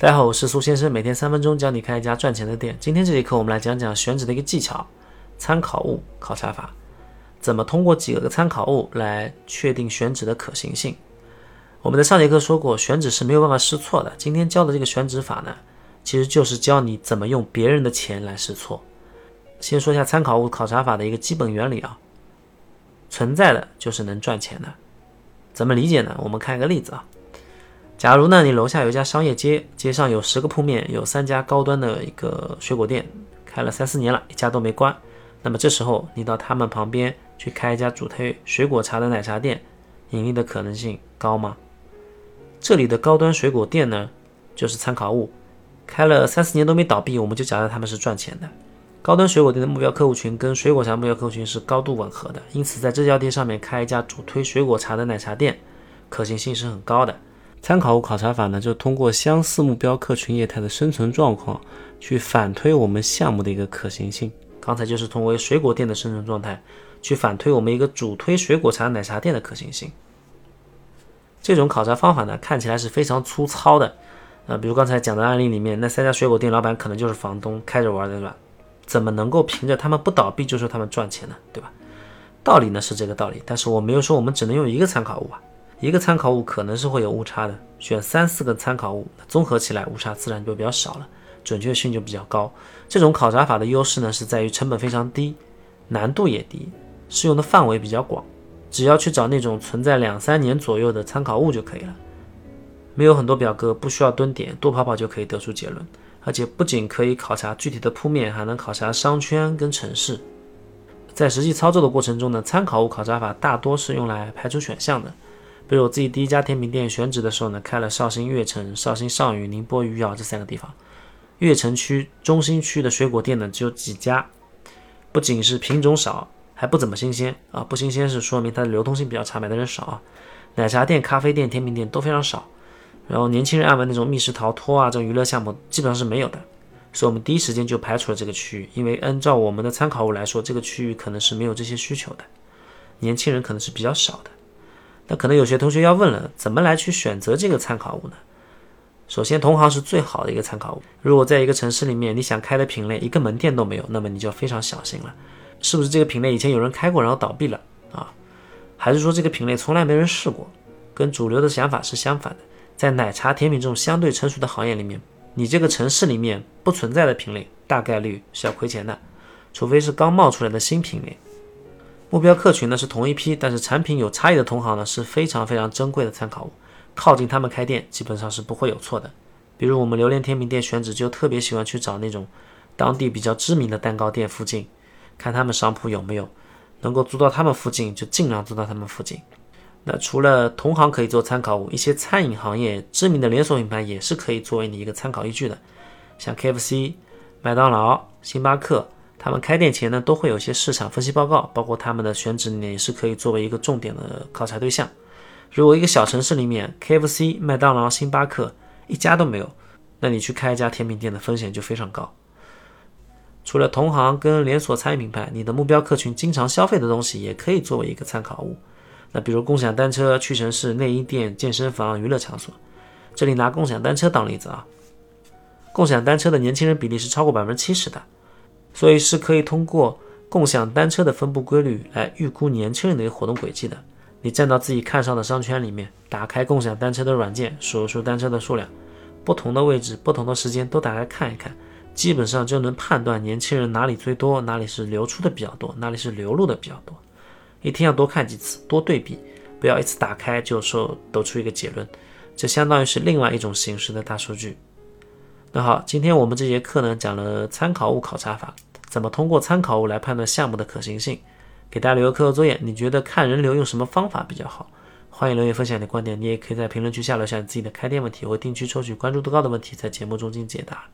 大家好，我是苏先生，每天三分钟教你开一家赚钱的店。今天这节课我们来讲讲选址的一个技巧——参考物考察法。怎么通过几个参考物来确定选址的可行性？我们在上节课说过，选址是没有办法试错的。今天教的这个选址法呢，其实就是教你怎么用别人的钱来试错。先说一下参考物考察法的一个基本原理啊，存在的就是能赚钱的。怎么理解呢？我们看一个例子啊。假如呢，你楼下有一家商业街，街上有十个铺面，有三家高端的一个水果店，开了三四年了，一家都没关。那么这时候你到他们旁边去开一家主推水果茶的奶茶店，盈利的可能性高吗？这里的高端水果店呢，就是参考物，开了三四年都没倒闭，我们就假设他们是赚钱的。高端水果店的目标客户群跟水果茶目标客户群是高度吻合的，因此在这家店上面开一家主推水果茶的奶茶店，可行性是很高的。参考物考察法呢，就通过相似目标客群业态的生存状况，去反推我们项目的一个可行性。刚才就是通过水果店的生存状态，去反推我们一个主推水果茶奶茶店的可行性。这种考察方法呢，看起来是非常粗糙的。呃，比如刚才讲的案例里面，那三家水果店老板可能就是房东开着玩的，对吧？怎么能够凭着他们不倒闭就说他们赚钱呢？对吧？道理呢是这个道理，但是我没有说我们只能用一个参考物啊。一个参考物可能是会有误差的，选三四个参考物，综合起来误差自然就比较少了，准确性就比较高。这种考察法的优势呢，是在于成本非常低，难度也低，适用的范围比较广，只要去找那种存在两三年左右的参考物就可以了。没有很多表格，不需要蹲点，多跑跑就可以得出结论。而且不仅可以考察具体的铺面，还能考察商圈跟城市。在实际操作的过程中呢，参考物考察法大多是用来排除选项的。比如我自己第一家甜品店选址的时候呢，开了绍兴悦城、绍兴上虞、宁波余姚这三个地方。悦城区中心区的水果店呢只有几家，不仅是品种少，还不怎么新鲜啊！不新鲜是说明它的流通性比较差，买的人少啊。奶茶店、咖啡店、甜品店都非常少，然后年轻人爱玩那种密室逃脱啊这种娱乐项目基本上是没有的，所以我们第一时间就排除了这个区域，因为按照我们的参考物来说，这个区域可能是没有这些需求的，年轻人可能是比较少的。那可能有些同学要问了，怎么来去选择这个参考物呢？首先，同行是最好的一个参考物。如果在一个城市里面，你想开的品类一个门店都没有，那么你就非常小心了。是不是这个品类以前有人开过，然后倒闭了啊？还是说这个品类从来没人试过？跟主流的想法是相反的。在奶茶、甜品这种相对成熟的行业里面，你这个城市里面不存在的品类，大概率是要亏钱的，除非是刚冒出来的新品类。目标客群呢是同一批，但是产品有差异的同行呢是非常非常珍贵的参考物。靠近他们开店基本上是不会有错的。比如我们榴莲甜品店选址就特别喜欢去找那种当地比较知名的蛋糕店附近，看他们商铺有没有能够租到他们附近就尽量租到他们附近。那除了同行可以做参考物，一些餐饮行业知名的连锁品牌也是可以作为你一个参考依据的，像 KFC、麦当劳、星巴克。他们开店前呢，都会有一些市场分析报告，包括他们的选址呢，也是可以作为一个重点的考察对象。如果一个小城市里面，KFC、麦当劳、星巴克一家都没有，那你去开一家甜品店的风险就非常高。除了同行跟连锁餐饮品牌，你的目标客群经常消费的东西也可以作为一个参考物。那比如共享单车、屈臣氏、内衣店、健身房、娱乐场所。这里拿共享单车当例子啊，共享单车的年轻人比例是超过百分之七十的。所以是可以通过共享单车的分布规律来预估年轻人的一个活动轨迹的。你站到自己看上的商圈里面，打开共享单车的软件，数一数单车的数量，不同的位置、不同的时间都打开看一看，基本上就能判断年轻人哪里最多，哪里是流出的比较多，哪里是流入的比较多。一天要多看几次，多对比，不要一次打开就说得出一个结论，这相当于是另外一种形式的大数据。那好，今天我们这节课呢讲了参考物考察法。怎么通过参考物来判断项目的可行性？给大家留个课后作业，你觉得看人流用什么方法比较好？欢迎留言分享你的观点，你也可以在评论区下留下你自己的开店问题，我会定期抽取关注度高的问题在节目中进行解答。